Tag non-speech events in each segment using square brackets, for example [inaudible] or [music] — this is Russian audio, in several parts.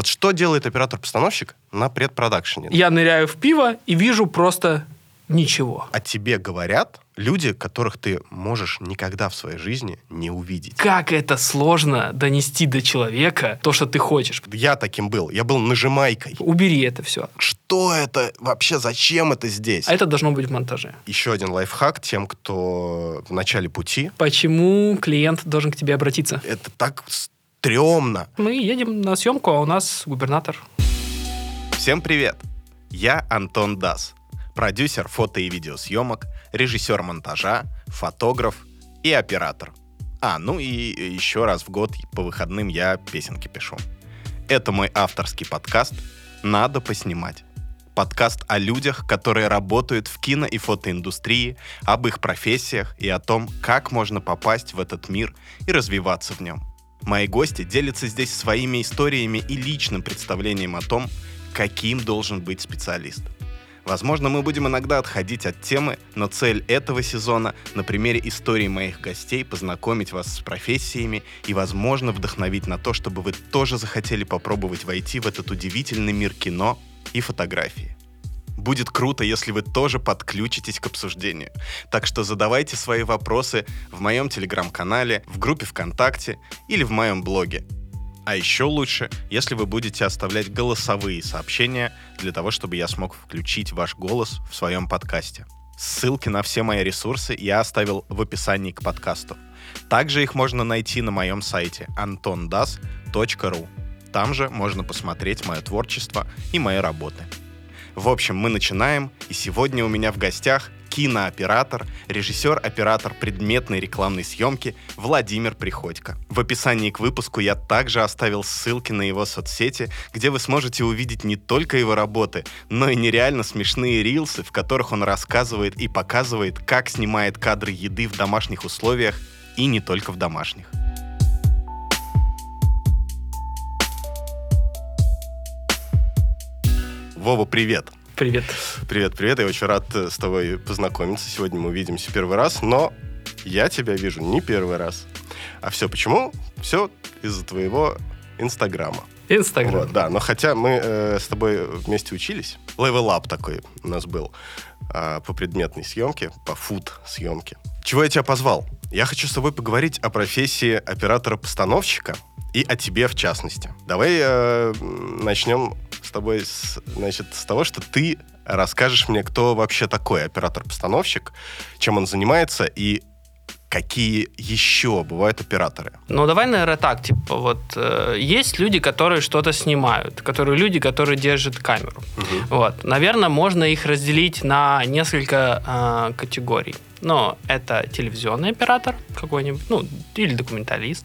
Вот что делает оператор-постановщик на предпродакшене? Я ныряю в пиво и вижу просто ничего. О тебе говорят люди, которых ты можешь никогда в своей жизни не увидеть. Как это сложно донести до человека то, что ты хочешь. Я таким был. Я был нажимайкой. Убери это все. Что это? Вообще зачем это здесь? А это должно быть в монтаже. Еще один лайфхак тем, кто в начале пути. Почему клиент должен к тебе обратиться? Это так стрёмно. Мы едем на съемку, а у нас губернатор. Всем привет! Я Антон Дас, продюсер фото и видеосъемок, режиссер монтажа, фотограф и оператор. А, ну и еще раз в год по выходным я песенки пишу. Это мой авторский подкаст «Надо поснимать». Подкаст о людях, которые работают в кино и фотоиндустрии, об их профессиях и о том, как можно попасть в этот мир и развиваться в нем. Мои гости делятся здесь своими историями и личным представлением о том, каким должен быть специалист. Возможно, мы будем иногда отходить от темы, но цель этого сезона на примере истории моих гостей познакомить вас с профессиями и, возможно, вдохновить на то, чтобы вы тоже захотели попробовать войти в этот удивительный мир кино и фотографии. Будет круто, если вы тоже подключитесь к обсуждению. Так что задавайте свои вопросы в моем телеграм-канале, в группе ВКонтакте или в моем блоге. А еще лучше, если вы будете оставлять голосовые сообщения для того, чтобы я смог включить ваш голос в своем подкасте. Ссылки на все мои ресурсы я оставил в описании к подкасту. Также их можно найти на моем сайте antondas.ru. Там же можно посмотреть мое творчество и мои работы. В общем, мы начинаем, и сегодня у меня в гостях кинооператор, режиссер-оператор предметной рекламной съемки Владимир Приходько. В описании к выпуску я также оставил ссылки на его соцсети, где вы сможете увидеть не только его работы, но и нереально смешные рилсы, в которых он рассказывает и показывает, как снимает кадры еды в домашних условиях и не только в домашних. Вова, привет! Привет. Привет, привет. Я очень рад э, с тобой познакомиться. Сегодня мы увидимся первый раз, но я тебя вижу не первый раз. А все почему? Все из-за твоего Инстаграма. Инстаграм. Вот, да, но хотя мы э, с тобой вместе учились, Up такой у нас был э, по предметной съемке, по фуд-съемке. Чего я тебя позвал? Я хочу с тобой поговорить о профессии оператора-постановщика и о тебе в частности. Давай э, начнем с тобой, с, значит, с того, что ты расскажешь мне, кто вообще такой оператор-постановщик, чем он занимается и какие еще бывают операторы? Ну, давай, наверное, так, типа, вот э, есть люди, которые что-то снимают, которые люди, которые держат камеру. Мгм. Вот, наверное, можно их разделить на несколько э, категорий. Но это телевизионный оператор какой-нибудь, ну, или документалист,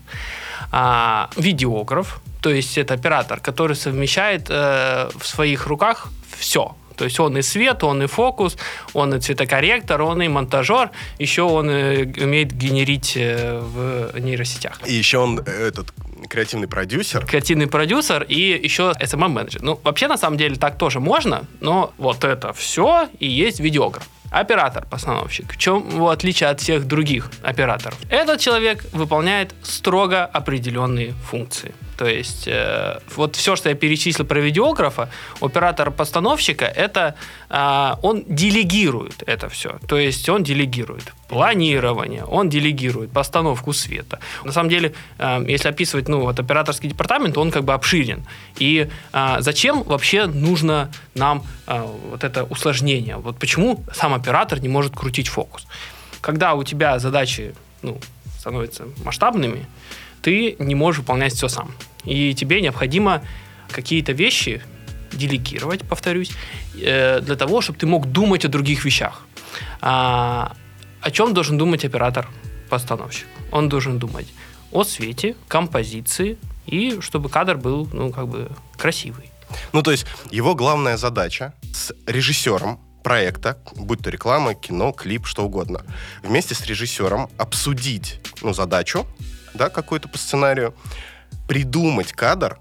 а, видеограф, то есть это оператор, который совмещает э, в своих руках все. То есть он и свет, он и фокус, он и цветокорректор, он и монтажер, еще он э, умеет генерить э, в нейросетях. И еще он э, этот креативный продюсер. Креативный продюсер и еще SMM-менеджер. Ну, вообще, на самом деле, так тоже можно, но вот это все и есть видеограф. Оператор-постановщик. В чем его отличие от всех других операторов? Этот человек выполняет строго определенные функции. То есть э, вот все, что я перечислил про видеографа, у оператора-постановщика, это э, он делегирует это все. То есть он делегирует планирование, он делегирует постановку света. На самом деле, э, если описывать ну, вот, операторский департамент, он как бы обширен. И э, зачем вообще нужно нам э, вот это усложнение? Вот почему сам оператор не может крутить фокус? Когда у тебя задачи ну, становятся масштабными, ты не можешь выполнять все сам. И тебе необходимо какие-то вещи делегировать, повторюсь, для того, чтобы ты мог думать о других вещах. О чем должен думать оператор-постановщик? Он должен думать о свете, композиции и чтобы кадр был, ну, как бы красивый. Ну, то есть его главная задача с режиссером проекта, будь то реклама, кино, клип, что угодно, вместе с режиссером обсудить ну, задачу, да, какую-то по сценарию, придумать кадр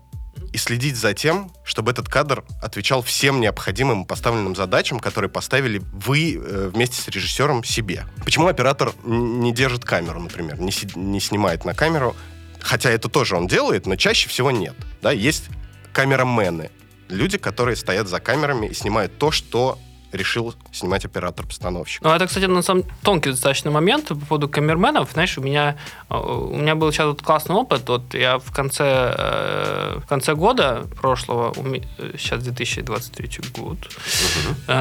и следить за тем, чтобы этот кадр отвечал всем необходимым поставленным задачам, которые поставили вы э, вместе с режиссером себе. Почему оператор не держит камеру, например, не, си- не снимает на камеру, хотя это тоже он делает, но чаще всего нет. Да, есть камерамены. Люди, которые стоят за камерами и снимают то, что решил снимать оператор-постановщик. Ну, это, кстати, на самом тонкий достаточно момент по поводу камерменов. Знаешь, у меня, э, у меня был сейчас вот классный опыт. Вот я в конце, э, в конце года прошлого, сейчас 2023 год, угу.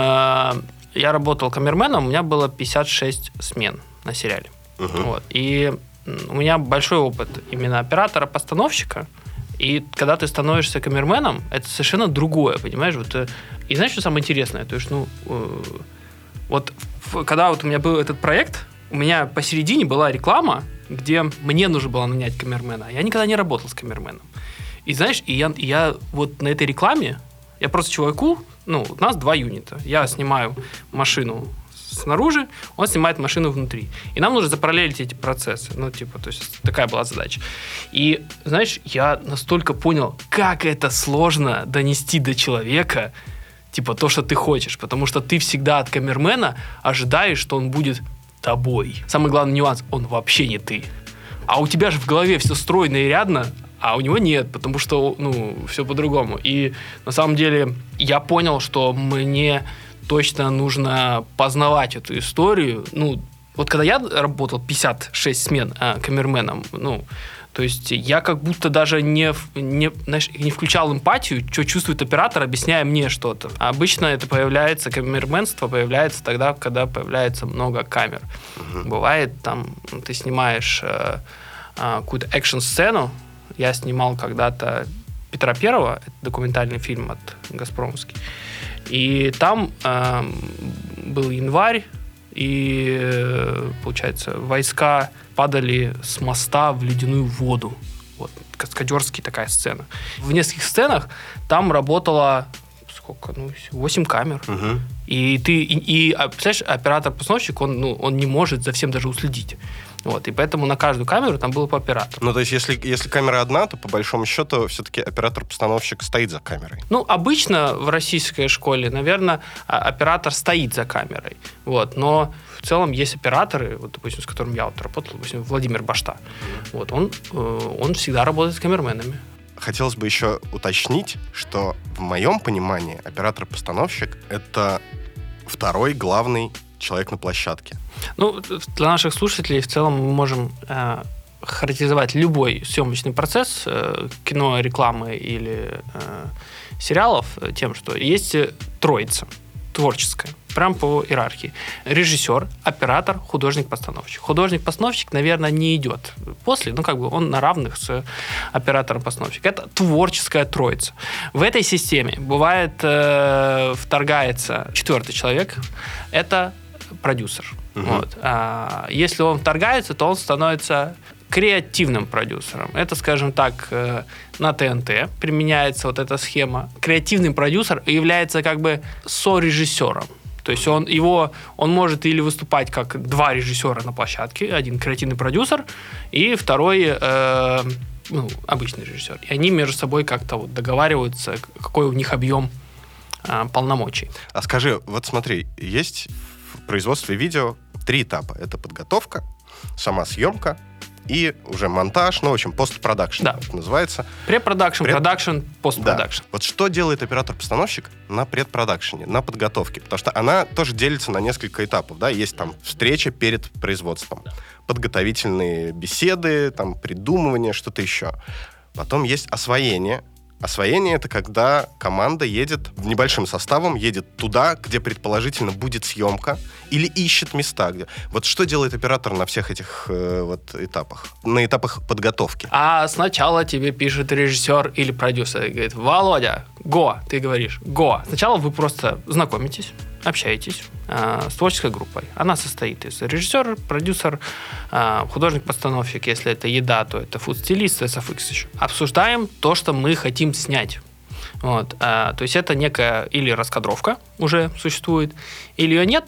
я работал камерменом, у меня было 56 смен на сериале. Угу. Вот. И у меня большой опыт именно оператора-постановщика. И когда ты становишься камерменом, это совершенно другое, понимаешь? Вот, э, и знаешь, что самое интересное? То есть, ну, э, вот когда вот у меня был этот проект, у меня посередине была реклама, где мне нужно было нанять камермена. Я никогда не работал с камерменом. И знаешь, и я, и я вот на этой рекламе, я просто чуваку, ну, у нас два юнита. Я снимаю машину снаружи, он снимает машину внутри. И нам нужно запараллелить эти процессы. Ну, типа, то есть такая была задача. И, знаешь, я настолько понял, как это сложно донести до человека, типа, то, что ты хочешь. Потому что ты всегда от камермена ожидаешь, что он будет тобой. Самый главный нюанс, он вообще не ты. А у тебя же в голове все стройно и рядно, а у него нет, потому что, ну, все по-другому. И на самом деле я понял, что мне точно нужно познавать эту историю. Ну, вот когда я работал 56 смен а, камерменом, ну, то есть я как будто даже не, не, знаешь, не включал эмпатию, что чувствует оператор, объясняя мне что-то. А обычно это появляется, камерменство появляется тогда, когда появляется много камер. Угу. Бывает, там, ты снимаешь э, э, какую-то экшн-сцену. Я снимал когда-то Петра Первого, это документальный фильм от Газпромовский. И там э, был январь, и, получается, войска падали с моста в ледяную воду. Вот, каскадерский такая сцена. В нескольких сценах там работало сколько, ну, 8 камер. Угу. И ты, и, и а, представляешь, оператор-постановщик, он, ну, он не может за всем даже уследить. Вот, и поэтому на каждую камеру там было по оператору. Ну, то есть, если, если камера одна, то по большому счету все-таки оператор-постановщик стоит за камерой. Ну, обычно в российской школе, наверное, оператор стоит за камерой. Вот, но в целом есть операторы, вот, допустим, с которым я вот работал, допустим, Владимир Башта. Вот, он, э, он всегда работает с камерменами. Хотелось бы еще уточнить, что в моем понимании оператор-постановщик — это второй главный человек на площадке. Ну, для наших слушателей в целом мы можем э, характеризовать любой съемочный процесс э, кино, рекламы или э, сериалов тем, что есть троица творческая, прям по иерархии. Режиссер, оператор, художник-постановщик. Художник-постановщик, наверное, не идет после, ну, как бы он на равных с оператором-постановщиком. Это творческая троица. В этой системе бывает, э, вторгается четвертый человек, это продюсер. Угу. Вот. А если он вторгается, то он становится креативным продюсером. Это, скажем так, э, на ТНТ применяется вот эта схема. Креативный продюсер является как бы сорежиссером. То есть он, его, он может или выступать как два режиссера на площадке, один креативный продюсер и второй э, ну, обычный режиссер. И они между собой как-то вот договариваются, какой у них объем э, полномочий. А скажи, вот смотри, есть в производстве видео три этапа. Это подготовка, сама съемка и уже монтаж, ну, в общем, постпродакшн, да. называется. Препродакшн, Пред... продакшн, постпродакшн. Да. Вот что делает оператор-постановщик на предпродакшене, на подготовке? Потому что она тоже делится на несколько этапов, да, есть там встреча перед производством, подготовительные беседы, там, придумывание, что-то еще. Потом есть освоение, Освоение — это когда команда едет небольшим составом, едет туда, где предположительно будет съемка, или ищет места. Где... Вот что делает оператор на всех этих э, вот этапах? На этапах подготовки. А сначала тебе пишет режиссер или продюсер и говорит, Володя, го, ты говоришь, го. Сначала вы просто знакомитесь, общаетесь э, с творческой группой. Она состоит из режиссера, продюсер, э, художник-постановщик. Если это еда, то это фуд-стилист, SFX еще. Обсуждаем то, что мы хотим снять. Вот, э, то есть это некая или раскадровка уже существует, или ее нет.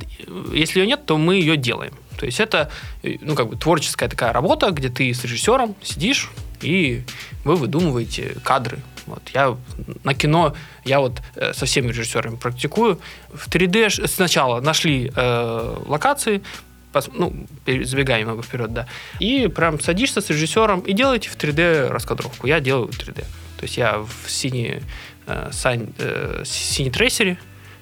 Если ее нет, то мы ее делаем. То есть это ну, как бы творческая такая работа, где ты с режиссером сидишь, и вы выдумываете кадры вот я на кино, я вот э, со всеми режиссерами практикую. В 3D сначала нашли э, локации, пос, ну, забегая немного вперед, да, и прям садишься с режиссером и делаете в 3D раскадровку. Я делаю в 3D. То есть я в Cine, э, Cine, э, Cine Tracer е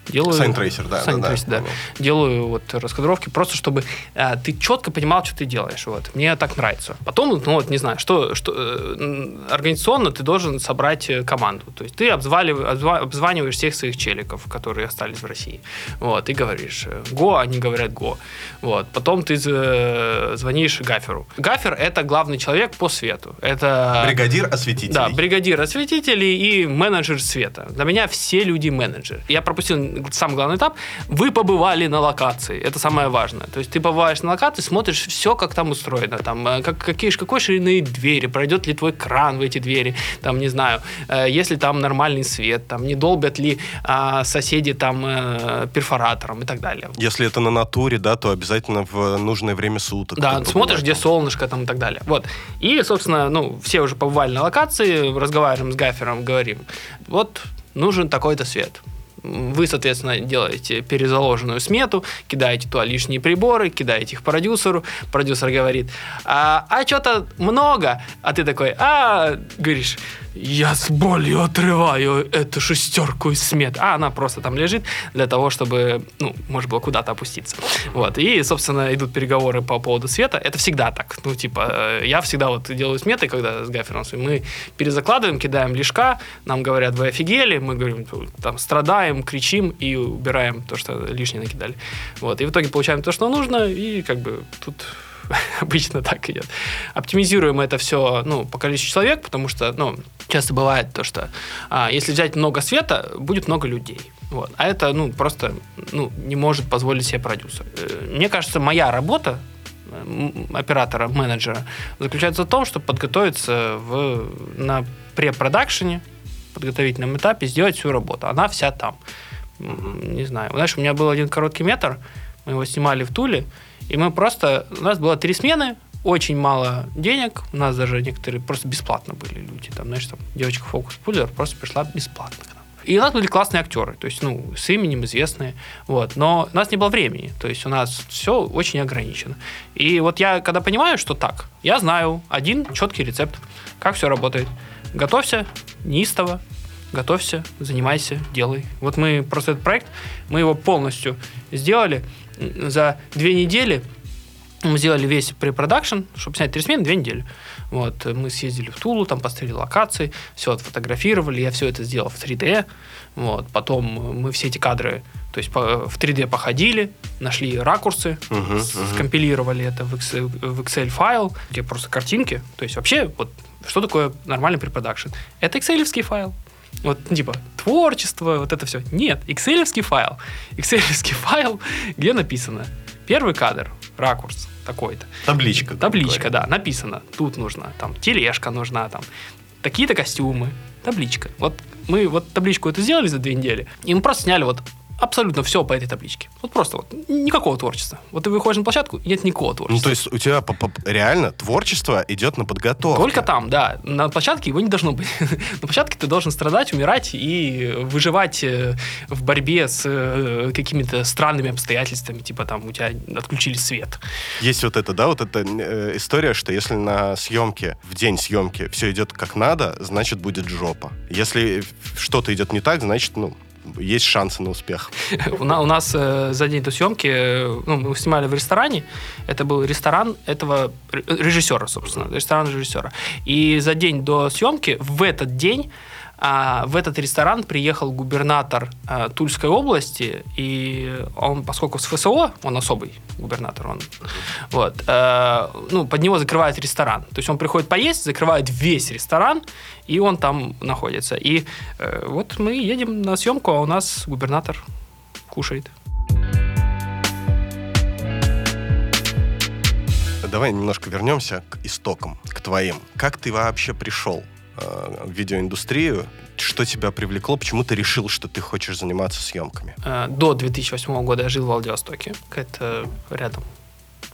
делаю... Cine Tracer, да. Cine да, да. понял. Делаю вот раскадровки, просто чтобы э, ты четко понимал, что ты делаешь. Вот. Мне так нравится. Потом, ну вот, не знаю, что, что э, организационно ты должен собрать э, команду. То есть ты обзвалив- обзва- обзваниваешь всех своих челиков, которые остались в России. Вот, и говоришь э, «го», они говорят «го». Вот. Потом ты э, звонишь Гаферу. Гафер — это главный человек по свету. Это... Бригадир осветителей. Да, бригадир осветителей и менеджер света. Для меня все люди менеджеры. Я пропустил самый главный этап. Вы побывали на локации. Это самое важное. То есть ты побываешь на локации, смотришь все, как там устроено. Там, э, как, какие, какой ширины двери, пройдет ли твой кран в эти двери, там, не знаю, э, есть ли там нормальный свет, там, не долбят ли а, соседи там э, перфоратором и так далее. Если это на натуре, да, то обязательно в нужное время суток. Да, смотришь, где солнышко там и так далее. Вот. И, собственно, ну, все уже побывали на локации, разговариваем с гафером, говорим, вот нужен такой-то свет. Вы, соответственно, делаете перезаложенную смету, кидаете туда лишние приборы, кидаете их продюсеру. Продюсер говорит, а, а что-то много. А ты такой, а, говоришь, я с болью отрываю эту шестерку из смет. А она просто там лежит для того, чтобы, ну, можно было куда-то опуститься. Вот. И, собственно, идут переговоры по поводу света. Это всегда так. Ну, типа, э, я всегда вот делаю сметы, когда с гафером мы перезакладываем, кидаем лишка, нам говорят, вы офигели, мы говорим, там, страдаем, кричим и убираем то, что лишнее накидали. Вот. И в итоге получаем то, что нужно, и как бы тут [laughs] обычно так идет. Оптимизируем это все ну, по количеству человек, потому что ну, часто бывает то, что а, если взять много света, будет много людей. Вот. А это ну, просто ну, не может позволить себе продюсер. Э, Мне кажется, моя работа оператора, менеджера, заключается в том, чтобы подготовиться в, на препродакшене, подготовительном этапе, сделать всю работу. Она вся там. Не знаю. Знаешь, у меня был один короткий метр, мы его снимали в Туле, и мы просто... У нас было три смены, очень мало денег, у нас даже некоторые просто бесплатно были люди. Там, знаешь, там девочка Фокус Пулер просто пришла бесплатно. И у нас были классные актеры, то есть, ну, с именем известные, вот. Но у нас не было времени, то есть у нас все очень ограничено. И вот я, когда понимаю, что так, я знаю один четкий рецепт, как все работает. Готовься неистово, готовься, занимайся, делай. Вот мы просто этот проект, мы его полностью сделали за две недели. Мы сделали весь препродакшн, чтобы снять три смены, две недели. Вот, мы съездили в Тулу, там посмотрели локации, все отфотографировали, я все это сделал в 3D. Вот, потом мы все эти кадры, то есть по- в 3D походили, нашли ракурсы, с- мгм. скомпилировали это в Excel, в Excel файл, где просто картинки. То есть вообще, вот что такое нормальный препродакшн? Это Excel файл. Вот, ну, типа, творчество, вот это все. Нет, Excel файл. Excel [laughs] файл, где написано первый кадр, ракурс такой-то. Табличка. Табличка, да, написано. Тут нужно, там, тележка нужна, там, такие-то костюмы. Табличка. Вот мы вот табличку эту сделали за две недели, и мы просто сняли вот абсолютно все по этой табличке. Вот просто вот никакого творчества. Вот ты выходишь на площадку, и нет никакого Ну, творчества. то есть у тебя по- по- реально творчество идет на подготовку. Только там, да. На площадке его не должно быть. [laughs] на площадке ты должен страдать, умирать и выживать э, в борьбе с э, какими-то странными обстоятельствами, типа там у тебя отключили свет. Есть вот это, да, вот эта э, история, что если на съемке, в день съемки все идет как надо, значит будет жопа. Если что-то идет не так, значит, ну, есть шансы на успех. [laughs] У на- у нас э, за день до съемки, э, ну, мы снимали в ресторане. Это был ресторан этого ре- режиссера, собственно, ресторан режиссера. И за день до съемки в этот день а, в этот ресторан приехал губернатор а, Тульской области, и он, поскольку с ФСО, он особый губернатор, он, вот, э, ну, под него закрывают ресторан. То есть он приходит поесть, закрывает весь ресторан, и он там находится. И э, вот мы едем на съемку, а у нас губернатор кушает. Давай немножко вернемся к истокам, к твоим. Как ты вообще пришел э, видеоиндустрию? Что тебя привлекло? Почему ты решил, что ты хочешь заниматься съемками? Э, До 2008 года я жил в Владивостоке. Это рядом.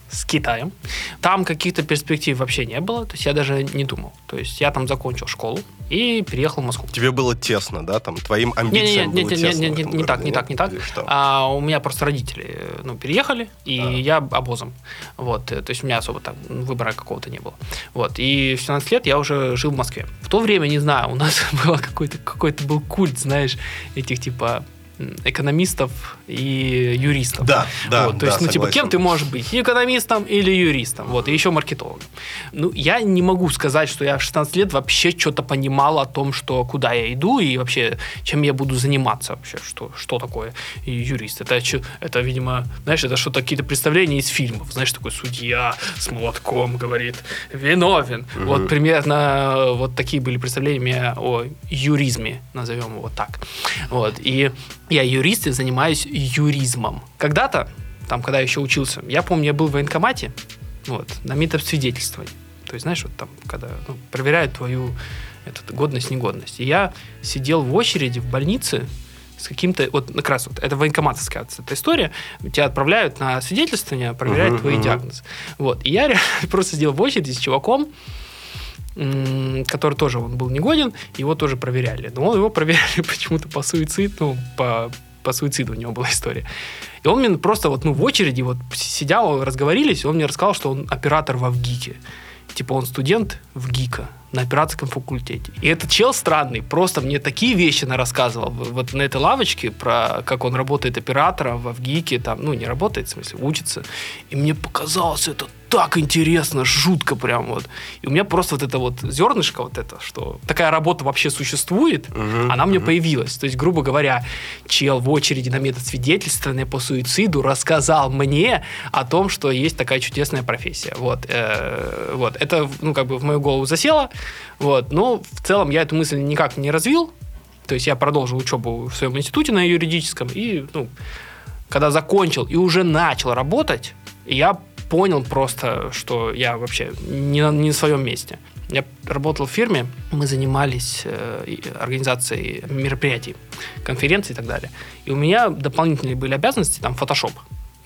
С Китаем. Там каких-то перспектив вообще не было, то есть я даже не думал. То есть я там закончил школу и переехал в Москву. Тебе было тесно, да, там, твоим Не, не, амбициям не, было не, не, тесно не, не, этом не так, не так, не так. А, у меня просто родители э, ну, переехали, и А. я обозом. Вот, э, то есть у меня особо там выбора какого-то не было. Вот, и в 17 лет я уже жил в Москве. В то время, не знаю, у нас [laughs] был какой-то какой-то был культ, знаешь, этих типа экономистов и юристов. Да, да, Вот, то да, есть, ну, типа, согласен. кем ты можешь быть? Экономистом или юристом? Вот, и еще маркетологом. Ну, я не могу сказать, что я в 16 лет вообще что-то понимал о том, что куда я иду и вообще, чем я буду заниматься вообще, что, что такое юрист. Это, это, видимо, знаешь, это что-то какие-то представления из фильмов. Знаешь, такой судья с молотком говорит, виновен. Вот примерно э, вот такие были представления о юризме, назовем его так. Вот, и я юрист и занимаюсь юризмом. Когда-то, там, когда я еще учился, я помню, я был в военкомате, вот, на метасвидетельствование. То есть, знаешь, вот там, когда ну, проверяют твою этот, годность, негодность. И я сидел в очереди в больнице с каким-то, вот как раз вот, это военкоматовская эта история, тебя отправляют на свидетельствование, проверяют Мгм, твои мгм. диагнозы. Вот. И я реально [laughs] просто сидел в очереди с чуваком, который тоже он был негоден, его тоже проверяли. Но его проверяли [laughs] почему-то по суициду, ну, по, по суициду у него была история. И он мне просто вот, ну, в очереди вот сидел, разговорились, и он мне рассказал, что он оператор во ВГИКе. Типа он студент в ГИКа на операторском факультете. И этот чел странный, просто мне такие вещи на рассказывал в- вот на этой лавочке про как он работает оператором в ВГИКе, там, ну, не работает, в смысле, учится. И мне показалось это так интересно, жутко прям вот. И у меня просто вот это вот зернышко вот это, что такая работа вообще существует, Мгм, она мне мгм. появилась. То есть, грубо говоря, чел в очереди на метод свидетельствования по суициду рассказал мне о том, что есть такая чудесная профессия. Вот, э, вот. это, ну, как бы в мою голову засело. Вот. Но в целом я эту мысль никак не развил. То есть я продолжил учебу в своем институте на юридическом. И, ну, когда закончил и уже начал работать, я понял просто, что я вообще не на, не на своем месте. Я работал в фирме, мы занимались э, организацией мероприятий, конференций и так далее. И у меня дополнительные были обязанности, там, фотошоп.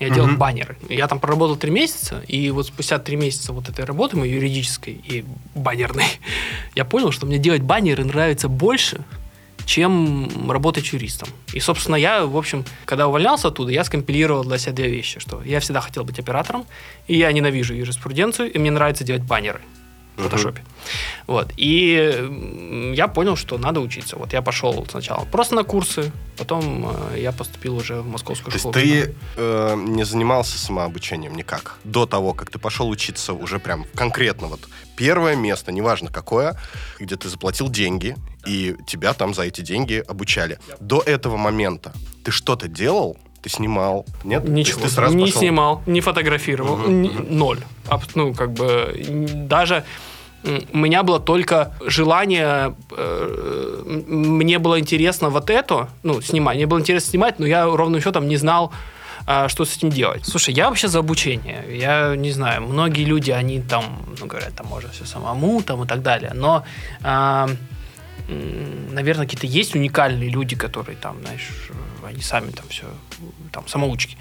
Я делал Мгм. баннеры. Я там проработал три месяца, и вот спустя три месяца вот этой работы, моей юридической и баннерной, [laughs] я понял, что мне делать баннеры нравится больше, чем работать юристом. И, собственно, я, в общем, когда увольнялся оттуда, я скомпилировал для себя две вещи, что я всегда хотел быть оператором, и я ненавижу юриспруденцию, и мне нравится делать баннеры в фотошопе. Вот. И я понял, что надо учиться. Вот я пошел сначала просто на курсы, потом э, я поступил уже в московскую То есть школу. ты э, не занимался самообучением никак до того, как ты пошел учиться уже прям конкретно вот первое место, неважно какое, где ты заплатил деньги и тебя там за эти деньги обучали. До этого момента ты что-то делал? Ты снимал? Нет? Ничего. ты сразу не пошел- снимал, не фотографировал. Мгм, ни-. Ноль. Аб- Ну, как бы даже у меня было только желание, э, мне было интересно вот это, ну, снимать. Мне было интересно снимать, но я ровным счетом не знал, а, что с этим делать. Слушай, я вообще за обучение. Я не знаю, многие люди, они там, ну, говорят, там можно все самому, там и так далее. Но, а, м, наверное, какие-то есть уникальные люди, которые там, знаешь, они сами там все, там, самоучки.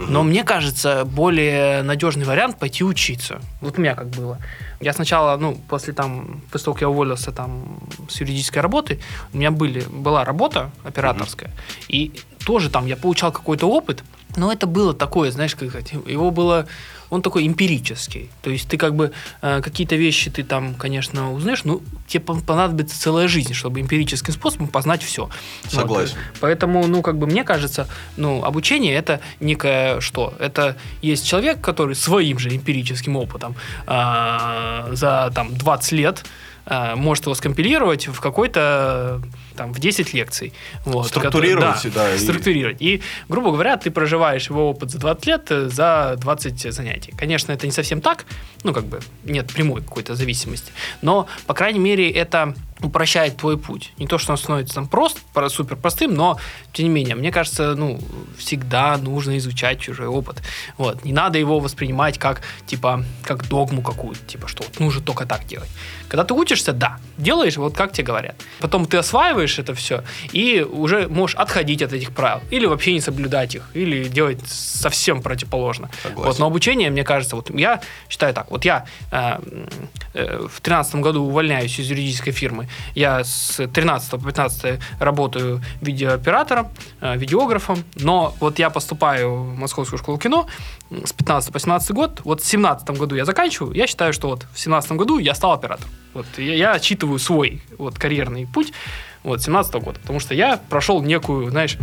Но мне кажется, более надежный вариант пойти учиться. Вот у меня как было. Я сначала, ну, после там, после того, как я уволился там с юридической работы, у меня были, была работа операторская, и тоже там я получал какой-то опыт, но это было такое, знаешь, как сказать, его было, он такой эмпирический. То есть ты как бы э, какие-то вещи ты там, конечно, узнаешь, но тебе пон- понадобится целая жизнь, чтобы эмпирическим способом познать все. Согласен. Поэтому, ну, как бы мне кажется, ну, обучение это некое что? Это есть человек, который своим же эмпирическим опытом а, за там 20 лет а, может его скомпилировать в какой-то там в 10 лекций. Вот, Структурировать, который- да, и- структурировать. И, грубо говоря, ты проживаешь его опыт за 20 лет э, за 20 занятий. Конечно, это не совсем так, ну, как бы нет прямой какой-то зависимости, но, по крайней мере, это упрощает твой путь. Не то, что он становится там просто, про- супер простым, но тем не менее, мне кажется, ну, всегда нужно изучать чужой опыт. Вот. Не надо его воспринимать как, типа, как догму какую-то, типа, что вот нужно только так делать. Когда ты учишься, да, делаешь вот как тебе говорят. Потом ты осваиваешь это все и уже можешь отходить от этих правил. Или вообще не соблюдать их, или делать совсем противоположно. Согласен. Вот, но обучение, мне кажется, вот я считаю так. Вот я э, э, в тринадцатом году увольняюсь из юридической фирмы. Я с 13 по 15 работаю видеооператором, э, видеографом. Но вот я поступаю в Московскую школу кино с 15 по 17 год. Вот в 17 году я заканчиваю. Я считаю, что вот в 17 году я стал оператором. Вот я, я отчитываю свой вот карьерный путь вот 17 года. Потому что я прошел некую, знаешь,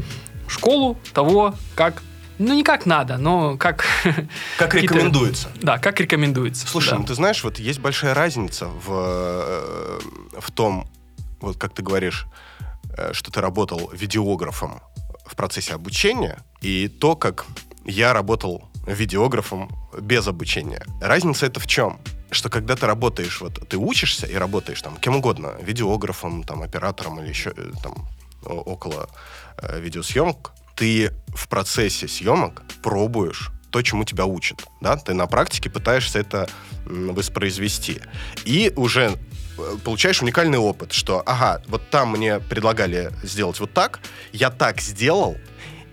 школу того, как ну, не как надо, но как... [laughs] Как рекомендуется. Да, как рекомендуется. Слушай, да. ну ты знаешь, вот есть большая разница в, э, в том, вот как ты говоришь, э, что ты работал видеографом в процессе обучения, и то, как я работал видеографом без обучения. Разница это в чем? Что когда ты работаешь, вот ты учишься и работаешь там кем угодно, видеографом, там, оператором или еще э, там около э, видеосъемок, ты в процессе съемок пробуешь то, чему тебя учат. Да? Ты на практике пытаешься это воспроизвести. И уже э, получаешь уникальный опыт, что, ага, вот там мне предлагали сделать вот так, я так сделал,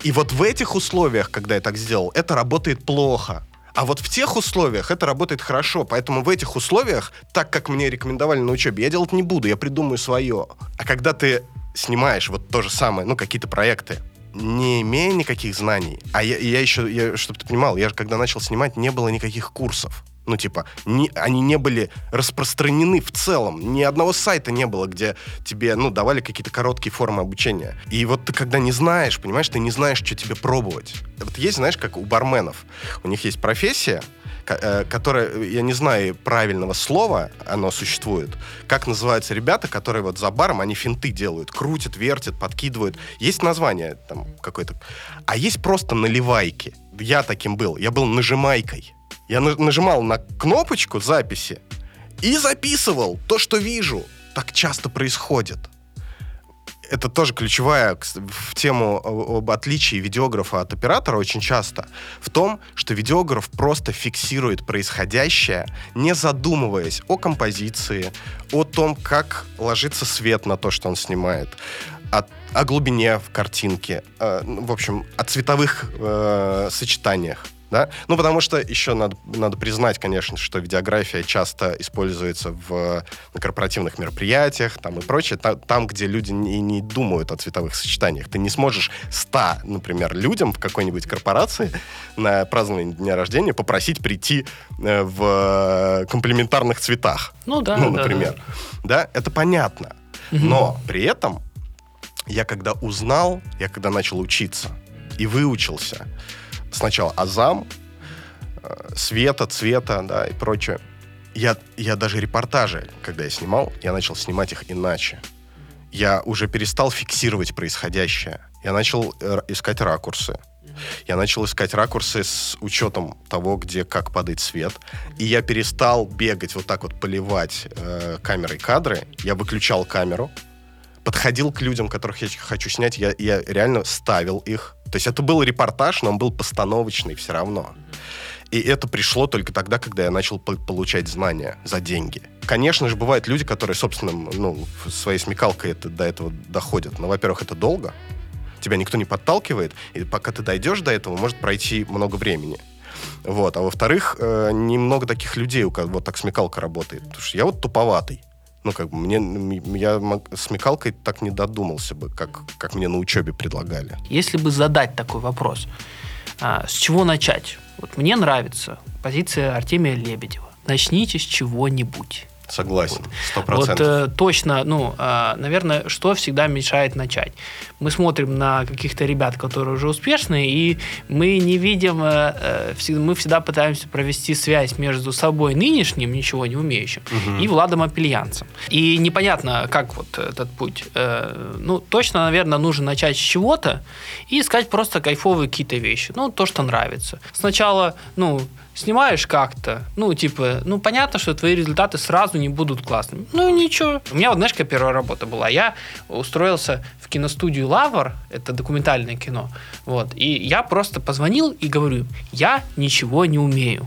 и вот в этих условиях, когда я так сделал, это работает плохо. А вот в тех условиях это работает хорошо. Поэтому в этих условиях, так как мне рекомендовали на учебе, я делать не буду, я придумаю свое. А когда ты снимаешь вот то же самое, ну, какие-то проекты, не имея никаких знаний, а я, я еще, я, чтобы ты понимал, я же когда начал снимать, не было никаких курсов. Ну, типа, не, они не были распространены в целом. Ни одного сайта не было, где тебе, ну, давали какие-то короткие формы обучения. И вот ты когда не знаешь, понимаешь, ты не знаешь, что тебе пробовать. Вот есть, знаешь, как у барменов. У них есть профессия, э, которая, я не знаю правильного слова, оно существует. Как называются ребята, которые вот за баром, они финты делают, крутят, вертят, подкидывают. Есть название там какое-то. А есть просто наливайки. Я таким был. Я был нажимайкой. Я на- нажимал на кнопочку записи и записывал то, что вижу. Так часто происходит. Это тоже ключевая в тему об отличии видеографа от оператора очень часто. В том, что видеограф просто фиксирует происходящее, не задумываясь о композиции, о том, как ложится свет на то, что он снимает, о, о глубине в картинке, э, ну, в общем, о цветовых э, сочетаниях. Да? Ну, потому что еще надо, надо признать, конечно, что видеография часто используется в, на корпоративных мероприятиях там, и прочее, та- там, где люди не, не думают о цветовых сочетаниях. Ты не сможешь 100, например, людям в какой-нибудь корпорации на празднование дня рождения попросить прийти э, в э, комплементарных цветах Ну да, ну, да, например. Да, это понятно. Мгм. Но при этом я когда узнал, я когда начал учиться и выучился, сначала азам, э, света, цвета, да, и прочее, я, я даже репортажи, когда я снимал, я начал снимать их иначе. Я уже перестал фиксировать происходящее. Я начал э, искать ракурсы. Я начал искать ракурсы с учетом того, где как падает свет. И я перестал бегать вот так вот, поливать э, камерой кадры. Я выключал камеру, подходил к людям, которых я хочу снять, я, я реально ставил их. То есть это был репортаж, но он был постановочный все равно. И это пришло только тогда, когда я начал по- получать знания за деньги. Конечно же, бывают люди, которые, собственно, ну, своей смекалкой это, до этого доходят. Но, во-первых, это долго. Тебя никто не подталкивает. И пока ты дойдешь до этого, может пройти много времени. Вот. А во-вторых, э, немного таких людей, у кого вот так смекалка работает. Потому что я вот туповатый. Ну, как бы мне, я мог- смекалкой так не додумался бы, как, как мне на учебе предлагали. Если бы задать такой вопрос, а, с чего начать? Вот мне нравится позиция Артемия Лебедева. Начните с чего-нибудь. Согласен, сто Вот процентов. э, точно, ну, а, наверное, что всегда мешает начать? Мы смотрим на каких-то ребят, которые уже успешные, и мы не видим, э, э, мы всегда пытаемся провести связь между собой нынешним, ничего не умеющим, и Владом Апельянцем. И непонятно, как вот этот путь. Э, Ну, точно, наверное, нужно начать с чего-то и искать просто кайфовые какие-то вещи. Ну, то, что нравится. Сначала, ну, снимаешь как-то, ну, типа, ну, понятно, что твои результаты сразу не будут классными. Ну, ничего. У меня вот, знаешь, какая первая работа была? Я устроился в киностудию «Лавр», это документальное кино, вот, и я просто позвонил и говорю, я ничего не умею,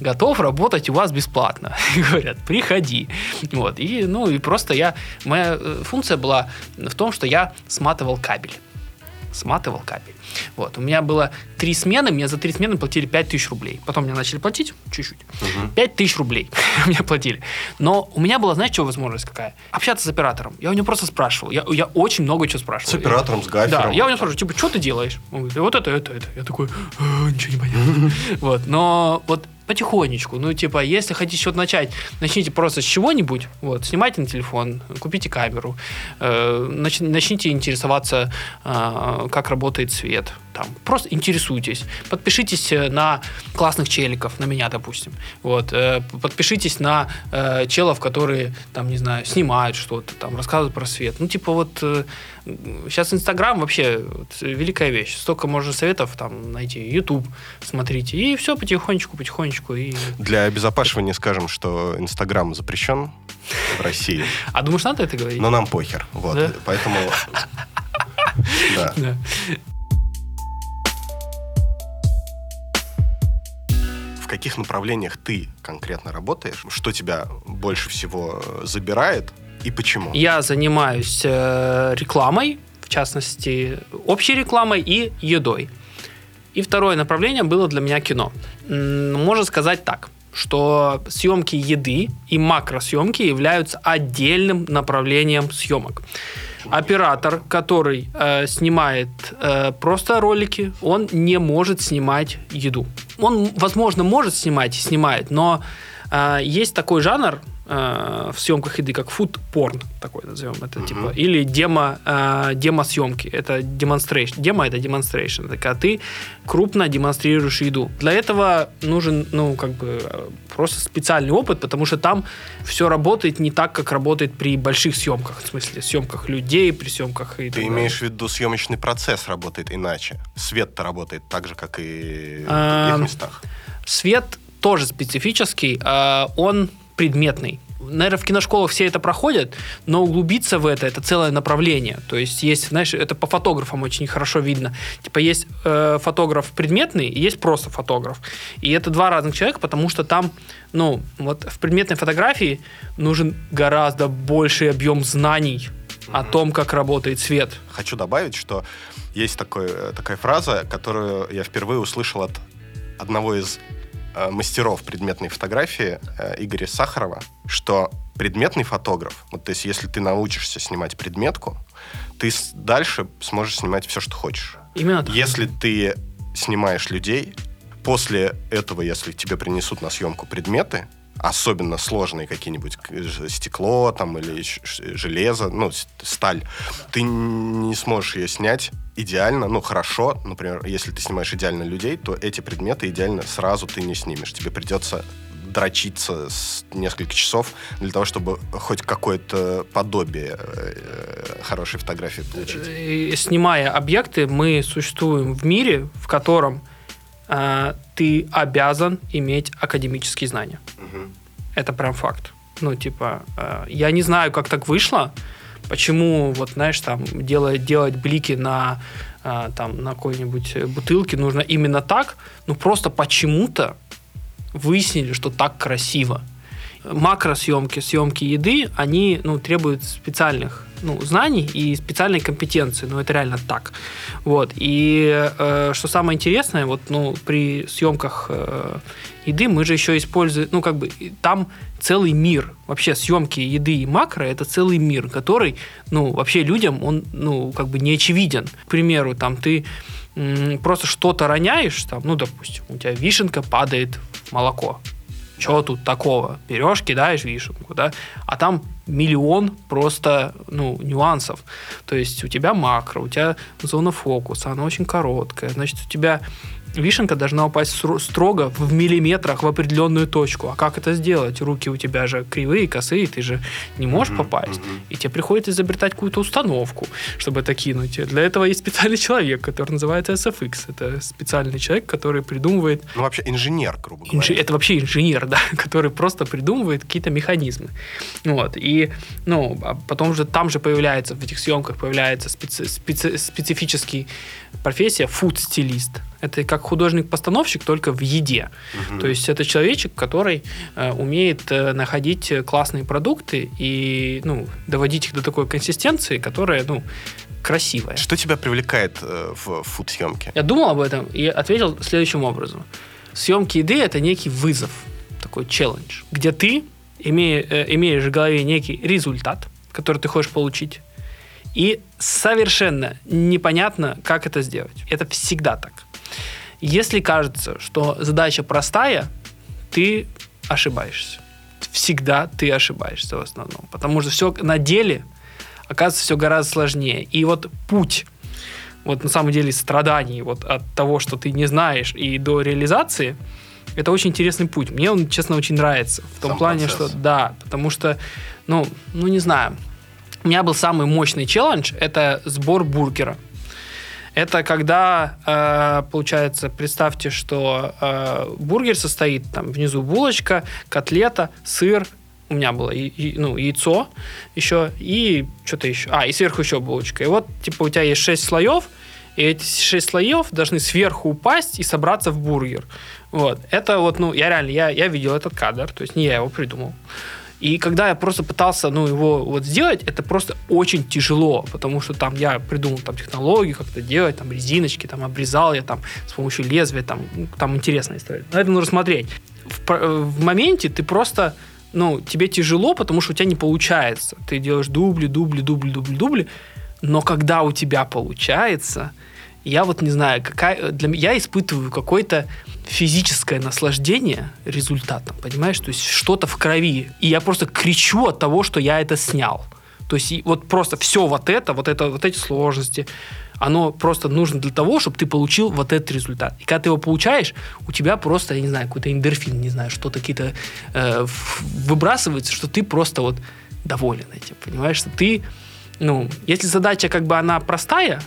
готов работать у вас бесплатно. [laughs] И говорят, приходи. Вот, и, ну, и просто я, моя э, функция была в том, что я сматывал кабель сматывал кабель. Вот. У меня было три смены, мне за три смены платили 5 тысяч рублей. Потом мне начали платить чуть-чуть. Мгм. 5 тысяч рублей [laughs] мне платили. Но у меня была, знаешь, что возможность какая? Общаться с оператором. Я у него просто спрашивал. Я, я очень много чего спрашивал. С оператором, с гафером. Да, я у него спрашиваю, типа, что ты делаешь? Он говорит, вот это, это, это. Я такой, «А, ничего не понятно. [laughs] Вот, но вот потихонечку, ну, типа, если хотите что-то начать, начните просто с чего-нибудь, вот, снимайте на телефон, купите камеру, э, нач- начните интересоваться, э, как работает свет, там, просто интересуйтесь, подпишитесь э, на классных челиков, на меня, допустим, вот, э, подпишитесь на э, челов, которые, там, не знаю, снимают что-то, там, рассказывают про свет, ну, типа, вот, э, сейчас Инстаграм вообще вот, великая вещь, столько можно советов там найти, YouTube смотрите, и все потихонечку, потихонечку, и... Для обезопасивания скажем, что Инстаграм запрещен в России, А думаешь, надо это говорить? но нам похер. Вот. Поэтому... [laughs] Да. В каких направлениях ты конкретно работаешь? Что тебя больше всего э, забирает и почему? Я занимаюсь э, рекламой, в частности, общей рекламой и едой. И второе направление было для меня кино. Можно сказать так, что съемки еды и макросъемки являются отдельным направлением съемок. Оператор, который э, снимает э, просто ролики, он не может снимать еду. Он, возможно, может снимать и снимает, но э, есть такой жанр э, в съемках еды, как food porn, такой назовем это, Мгм. типа, или демо, э, демо-съемки. Это demonstration. Демо это demonstration. Это когда ты крупно демонстрируешь еду. Для этого нужен, ну, как бы, э, просто специальный опыт, потому что там все работает не так, как работает при больших съемках. В смысле, съемках людей, при съемках и так Ты далее. имеешь в виду, съемочный процесс работает иначе. Свет-то работает так же, как и в других местах. Свет тоже специфический, а, он предметный. Наверное, в киношколах все это проходят, но углубиться в это это целое направление. То есть есть, знаешь, это по фотографам очень хорошо видно. Типа есть э, фотограф предметный и есть просто фотограф. И это два разных человека, потому что там, ну, вот в предметной фотографии нужен гораздо больший объем знаний о том, как работает свет. Хочу добавить, что есть такой, э, такая фраза, которую я впервые услышал от одного из мастеров предметной фотографии э, Игоря Сахарова, что предметный фотограф, вот то есть если ты научишься снимать предметку, ты дальше сможешь снимать все, что хочешь. Именно так. Если ты снимаешь людей, после этого, если тебе принесут на съемку предметы, особенно сложные какие-нибудь стекло там или железо, ну, сталь, ты не сможешь ее снять идеально, ну, хорошо. Например, если ты снимаешь идеально людей, то эти предметы идеально сразу ты не снимешь. Тебе придется дрочиться с несколько часов для того, чтобы хоть какое-то подобие э, хорошей фотографии получить. Э, снимая объекты, мы существуем в мире, в котором э, ты обязан иметь академические знания. Мгм. Это прям факт. Ну, типа, э, я не знаю, как так вышло, почему, вот, знаешь, там, делать, делать блики на, э, там, на какой-нибудь бутылке нужно именно так, ну, просто почему-то выяснили, что так красиво. Макросъемки, съемки еды, они ну, требуют специальных ну, знаний и специальной компетенции. Ну, это реально так. Вот. И э, что самое интересное, вот, ну, при съемках э, еды мы же еще используем, ну, как бы, там целый мир. Вообще, съемки еды и макро – это целый мир, который, ну, вообще людям, он, ну, как бы не очевиден. К примеру, там, ты м, просто что-то роняешь, там, ну, допустим, у тебя вишенка падает в молоко. Чего тут такого? Берешь, кидаешь вишенку, да? А там миллион просто, ну, нюансов. То есть у тебя макро, у тебя зона фокуса, она очень короткая. Значит, у тебя вишенка должна упасть строго в миллиметрах в определенную точку. А как это сделать? Руки у тебя же кривые, косые, ты же не можешь Мгм, попасть. мгм. И тебе приходится изобретать какую-то установку, чтобы это кинуть. Для этого есть специальный человек, который называется SFX. Это специальный человек, который придумывает Ну, вообще инженер, грубо говоря. Инжи- Это вообще инженер, да, [laughs] который просто придумывает какие-то механизмы. Вот. И, ну, а потом же там же появляется, в этих съемках появляется специ- специ- специфический профессия фуд-стилист. Это как художник-постановщик, только в еде. Мгм. То есть это человечек, который э, умеет э, находить классные продукты и, ну, доводить их до такой консистенции, которая, ну, красивая. Что тебя привлекает э, в фуд-съемке? Я думал об этом и ответил следующим образом. Съемки еды это некий вызов, такой челлендж, где ты имея, э, имеешь в голове некий результат, который ты хочешь получить, и совершенно непонятно, как это сделать. Это всегда так. Если кажется, что задача простая, ты ошибаешься. Всегда ты ошибаешься в основном. Потому что все на деле оказывается все гораздо сложнее. И вот путь вот на самом деле страданий вот от того, что ты не знаешь, и до реализации, это очень интересный путь. Мне он, честно, очень нравится. В том Сам плане, процесс. что да, потому что, ну, ну не знаю. У меня был самый мощный челлендж, это сбор бургера. Это когда, э, получается, представьте, что э, бургер состоит, там внизу булочка, котлета, сыр, у меня было и- ну, яйцо еще, и что-то еще. А, и сверху еще булочка. И вот, типа, у тебя есть 6 слоев, и эти 6 слоев должны сверху упасть и собраться в бургер. Вот. Это вот, ну, я реально, я, я видел этот кадр, то есть не я его придумал. И когда я просто пытался, ну, его вот сделать, это просто очень тяжело, потому что там я придумал там технологию, как это делать, там резиночки, там обрезал я там с помощью лезвия, там, ну, там интересная история. Но это нужно смотреть. В, про- в моменте ты просто, ну, тебе тяжело, потому что у тебя не получается. Ты делаешь дубли, дубли, дубли, дубли, дубли, но когда у тебя получается, я вот не знаю, какая, для, м- я испытываю какое-то физическое наслаждение результатом, понимаешь? То есть что-то в крови. И я просто кричу от того, что я это снял. То есть вот просто все вот это, вот это, вот эти сложности, оно просто нужно для того, чтобы ты получил вот этот результат. И когда ты его получаешь, у тебя просто, я не знаю, какой-то эндорфин, не знаю, что-то какие-то э, выбрасывается, что ты просто вот доволен этим, понимаешь? Что ты, ну, если задача как бы она простая,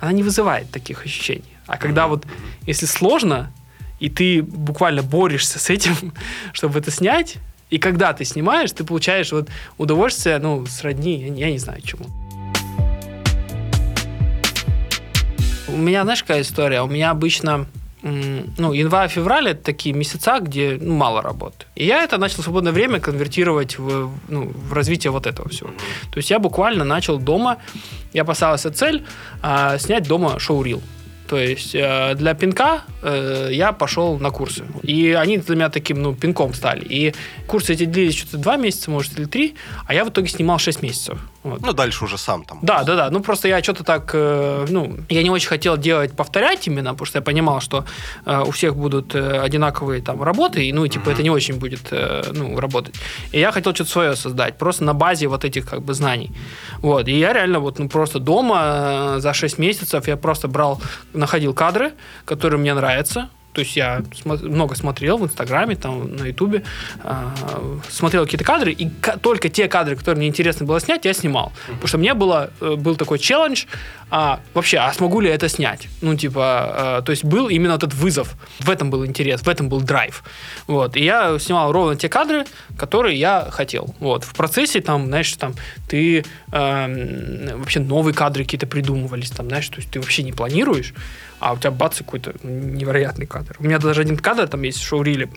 она не вызывает таких ощущений. А когда вот, если сложно, и ты буквально борешься с этим, [laughs] чтобы это снять, и когда ты снимаешь, ты получаешь вот удовольствие, ну, сродни, я, не- знаю чему. У меня, знаешь, какая история? У меня обычно ну, январь-февраль это такие месяца, где ну, мало работы. И я это начал в свободное время конвертировать в, ну, в развитие вот этого всего. То есть я буквально начал дома, я поставился цель а, снять дома шоу-рил. То есть э, для пинка э, я пошел на курсы. И они для меня таким, ну, пинком стали. И курсы эти длились что-то два месяца, может, или три, а я в итоге снимал 6 месяцев. Вот. Ну, дальше уже сам там. Да, да, да. Ну, просто я что-то так, э, ну, я не очень хотел делать, повторять именно, потому что я понимал, что э, у всех будут э, одинаковые там работы, и, ну, и, типа, это не очень будет, э, ну, работать. И я хотел что-то свое создать, просто на базе вот этих, как бы, знаний. Вот. И я реально вот, ну, просто дома э, за 6 месяцев я просто брал, находил кадры, которые мне нравятся, то есть я много смотрел в Инстаграме, там, на Ютубе, а, смотрел какие-то кадры, и только те кадры, которые мне интересно было снять, я снимал. Потому что мне было, э, был такой челлендж, а, вообще, а смогу ли я это снять? Ну, типа, э, то есть был именно этот вызов. В этом был интерес, в этом был драйв. Вот. И я снимал ровно те кадры, которые я хотел. Вот. В процессе, там, знаешь, там, ты эм, вообще новые кадры какие-то придумывались, там, знаешь, то есть ты вообще не планируешь, а у тебя бац, какой-то невероятный кадр. У меня даже один кадр там есть в шоуриле.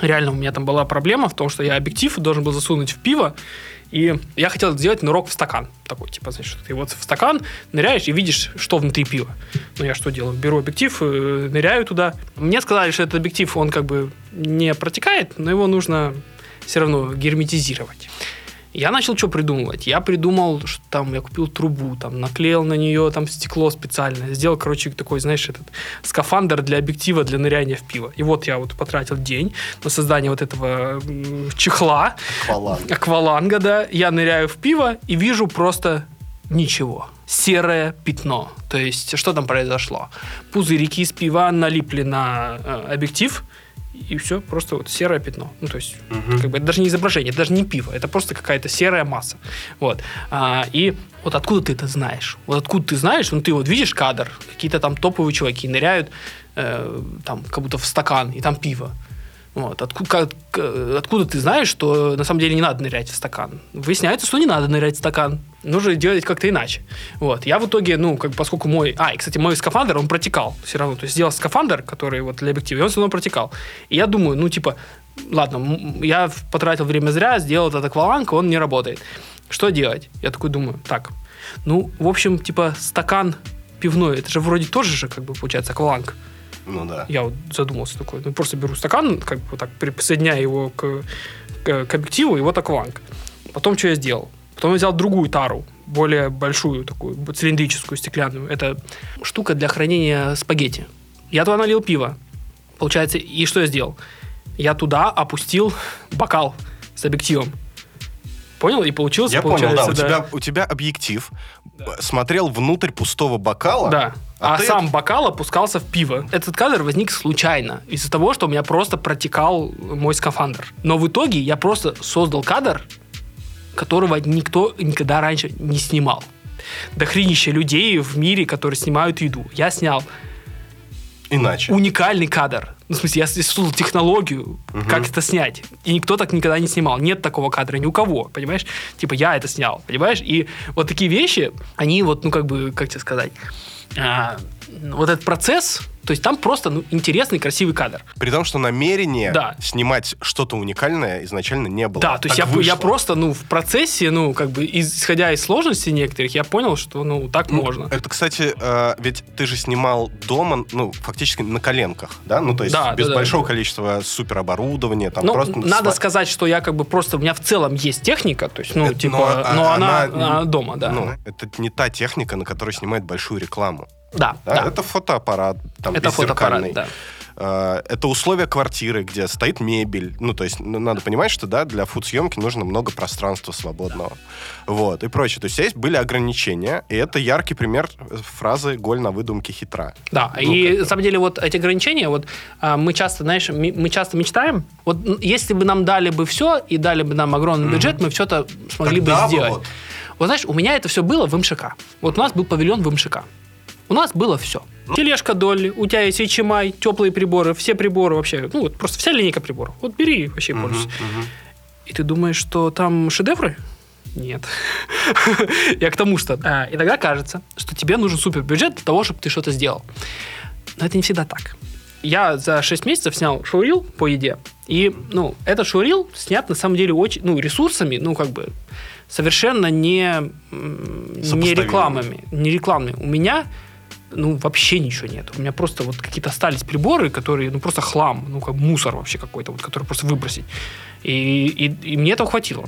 Реально, у меня там была проблема в том, что я объектив должен был засунуть в пиво, и я хотел сделать нырок в стакан. Такой, типа, знаешь, ты вот в стакан ныряешь и видишь, что внутри пива. Ну, я что делаю? Беру объектив, э, ныряю туда. Мне сказали, что этот объектив, он как бы не протекает, но его нужно все равно герметизировать. Я начал что придумывать? Я придумал, что там я купил трубу, там наклеил на нее там стекло специальное, сделал, короче, такой, знаешь, этот скафандр для объектива для ныряния в пиво. И вот я вот потратил день на создание вот этого чехла, Хвала. акваланга, да. Я ныряю в пиво и вижу просто ничего. Серое пятно. То есть, что там произошло? Пузырики из пива налипли на э, объектив, и все, просто вот серое пятно. Ну, то есть, как бы это даже не изображение, это даже не пиво, это просто какая-то серая масса. Вот. А, и вот откуда ты это знаешь? Вот откуда ты знаешь, ну, ты вот видишь кадр, какие-то там топовые чуваки ныряют э, там как будто в стакан, и там пиво. Вот. Откуда, как- откуда ты знаешь, что на самом деле не надо нырять в стакан? Выясняется, что не надо нырять в стакан. Нужно делать как-то иначе. Вот. Я в итоге, ну, как поскольку мой... А, и, кстати, мой скафандр, он протекал все равно. То есть сделал скафандр, который вот для объектива, и он все равно протекал. И я думаю, ну, типа, ладно, я потратил время зря, сделал этот акваланг, он не работает. Что делать? Я такой думаю, так, ну, в общем, типа, стакан пивной, это же вроде тоже же, как бы, получается, акваланг. Ну да. Я вот задумался такой. Ну, просто беру стакан, как бы так присоединяю его к, к, к объективу, и вот акваланг. Потом что я сделал? Потом я взял другую тару, более большую, такую цилиндрическую, стеклянную. Это штука для хранения спагетти. Я туда налил пиво. Получается, и что я сделал? Я туда опустил бокал с объективом. Понял? И получился, Я понял, да. У тебя, у тебя объектив э, смотрел внутрь пустого бокала. Да. А А, ты сам бокал опускался в пиво. Этот кадр возник случайно. Из-за того, что у меня просто протекал мой скафандр. Но в итоге я просто создал кадр, которого никто никогда раньше не снимал. Дохренища людей в мире, которые снимают еду. Я снял Иначе. уникальный кадр. Ну, в смысле, я создал технологию, как это снять. И никто так никогда не снимал. Нет такого кадра ни у кого, понимаешь? Типа, я это снял, понимаешь? И вот такие вещи, они вот, ну, как бы, как тебе сказать, а, вот этот процесс, то есть там просто ну, интересный, красивый кадр. При том, что намерения Да. снимать что-то уникальное изначально не было. Да, то есть я, я просто, ну, в процессе, ну, как бы, исходя из сложностей некоторых, я понял, что, ну, так Ну, можно. Это, кстати, э, ведь ты же снимал дома, ну, фактически на коленках, да? Ну, то есть Да, без да, да. большого количества супероборудования, там Ну, просто... надо сва- сказать, что я как бы просто, у меня в целом есть техника, то есть, ну, Это- типа, а- но она, она- она дома, да. Ну, это не та техника, на которой снимают большую рекламу. да, да? да. Это фотоаппарат, там, Это фотоаппарат, да. Э, Это условия квартиры, где стоит мебель. Ну, то есть, ну, надо понимать, что, да, для фуд-съемки нужно много пространства свободного. Вот, и прочее. То есть, здесь были ограничения, и это яркий пример фразы «голь на выдумке хитра». Да, Ну, и на самом деле вот эти ограничения, вот а, мы часто, знаешь, мы часто мечтаем, вот если бы нам дали бы все и дали бы нам огромный бюджет, мы все это смогли Тогда бы бы сделать. вот. Вот. знаешь, у меня это все было в МШК. Вот у нас был павильон в МШК. У нас было все. Тележка Долли, у тебя есть HMI, теплые приборы, все приборы вообще, ну вот просто вся линейка приборов. Вот бери вообще Мгм, пользуйся. мгм. И ты думаешь, что там шедевры? Нет. [laughs] Я к тому, что а, иногда кажется, что тебе нужен супер бюджет для того, чтобы ты что-то сделал. Но это не всегда так. Я за 6 месяцев снял шоурил по еде. И, ну, этот шоурил снят, на самом деле, очень, ну, ресурсами, ну, как бы, совершенно не, не рекламами. Не рекламными. У меня, ну, вообще ничего нет. У меня просто вот какие-то остались приборы, которые, ну, просто хлам, ну, как мусор вообще какой-то, вот, который просто выбросить. И, и, и мне этого хватило.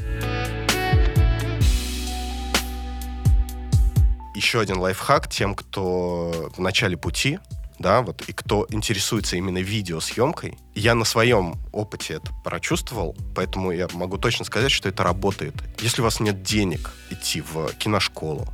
Еще один лайфхак тем, кто в начале пути, да, вот, и кто интересуется именно видеосъемкой. Я на своем опыте это прочувствовал, поэтому я могу точно сказать, что это работает. Если у вас нет денег идти в киношколу,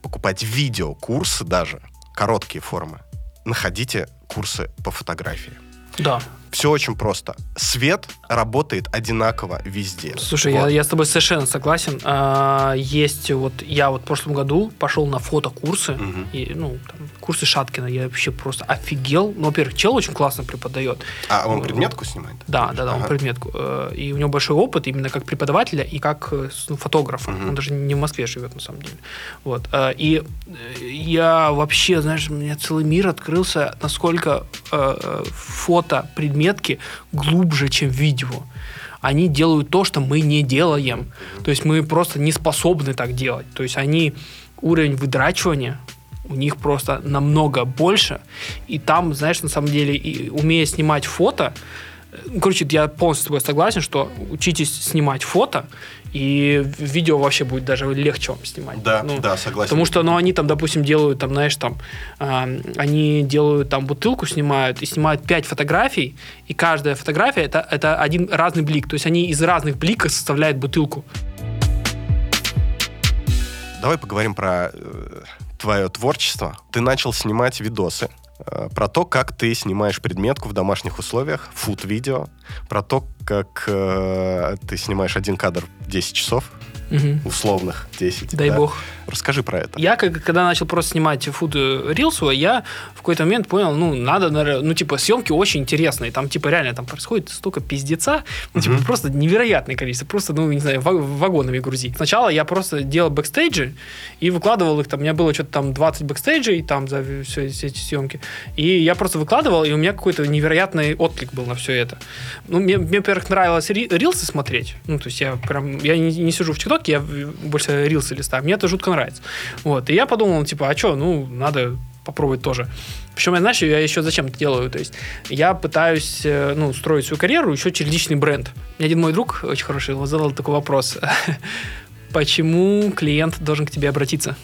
покупать видеокурсы даже, короткие формы, находите курсы по фотографии. Да. Все очень просто. Свет работает одинаково везде. Слушай, Вот. я, я с тобой совершенно согласен. А, есть вот, я вот в прошлом году пошел на фотокурсы, Мгм. и, ну, там, курсы Шаткина, я вообще просто офигел. Ну, во-первых, чел очень классно преподает. А он предметку снимает? Да, да, да, он Ага. предметку. Э, И у него большой опыт именно как преподавателя и как э, ну, фотографа. Мгм. Он даже не в Москве живет, на самом деле. Вот. Э, И я вообще, знаешь, у меня целый мир открылся, насколько э, э, предметки глубже, чем видео. Они делают то, что мы не делаем. То есть мы просто не способны так делать. То есть они уровень выдрачивания у них просто намного больше. И там, знаешь, на самом деле, и умея снимать фото, ну, короче, я полностью с тобой согласен, что учитесь снимать фото, и видео вообще будет даже легче вам снимать. Да, Ну, да, согласен. Потому что, ну, они там, допустим, делают, там, знаешь, там, а, они делают там бутылку, снимают, и снимают 5 фотографий, и каждая фотография это, это один разный блик. То есть они из разных бликов составляют бутылку. давай поговорим про э, твое творчество. Ты начал снимать видосы э, про то, как ты снимаешь предметку в домашних условиях, фуд-видео, про то, как э, ты снимаешь один кадр 10 часов, Мгм. условных 10. Дай да? бог. Расскажи про это. Я, как- когда начал просто снимать food рилсы, я в какой-то момент понял, ну, надо, наверное, ну, типа, съемки очень интересные. Там, типа, реально там происходит столько пиздеца, ну, типа, Мгм. просто невероятное количество. Просто, ну, не знаю, ва- вагонами грузи. Сначала я просто делал бэкстейджи и выкладывал их, там, у меня было что-то там 20 бэкстейджей там за все эти съемки. И я просто выкладывал, и у меня какой-то невероятный отклик был на все это. Ну, мне, мне, во-первых, нравилось ри- рилсы смотреть. Ну, то есть я прям, я не, не сижу в ТикТоке, я в- больше рилсы листаю. Мне это жутко нравится. Вот. И я подумал, типа, а что, ну, надо попробовать тоже. Причем, я, знаешь, я еще зачем это делаю? То есть я пытаюсь, э, ну, строить свою карьеру еще через личный бренд. Мне один мой друг, очень хороший, задал такой вопрос. [laughs] Почему клиент должен к тебе обратиться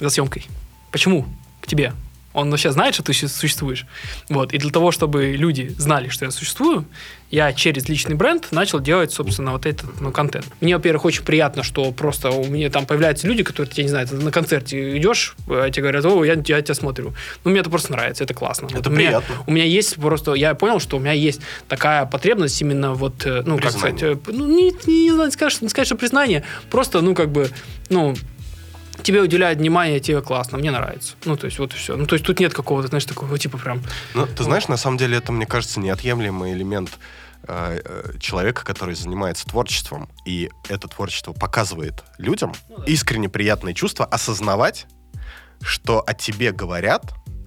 за съемкой? Почему к тебе? Он вообще знает, что ты существуешь. Вот. И для того, чтобы люди знали, что я существую, я через личный бренд начал делать, собственно, вот этот ну, контент. Мне, во-первых, очень приятно, что просто у меня там появляются люди, которые, я не знаю, на концерте идешь, а тебе говорят, о, я, я тебя смотрю. Ну, мне это просто нравится, это классно. Вот Это у меня- приятно. у меня есть просто, я понял, что у меня есть такая потребность именно вот, э, ну, как Признание. сказать, э, ну, не, не, не знаю, сказать, не сказать, что признание, просто, ну, как бы, ну, тебе уделяют внимание, тебе классно, мне нравится. Ну, то есть, вот и все. Ну, то есть, тут нет какого-то, знаешь, такого типа прям... Ну, ты знаешь, на самом деле это, мне кажется, неотъемлемый элемент э, э, человека, который занимается творчеством, и это творчество показывает людям Ну да. искренне приятное чувство осознавать, что о тебе говорят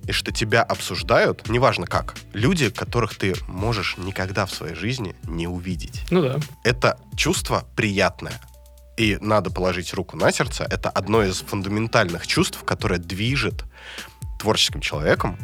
и что тебя обсуждают, неважно как, люди, которых ты можешь никогда в своей жизни не увидеть. Ну, да. Это чувство приятное. И надо положить руку на сердце. Это одно из фундаментальных чувств, которое движет творческим человеком,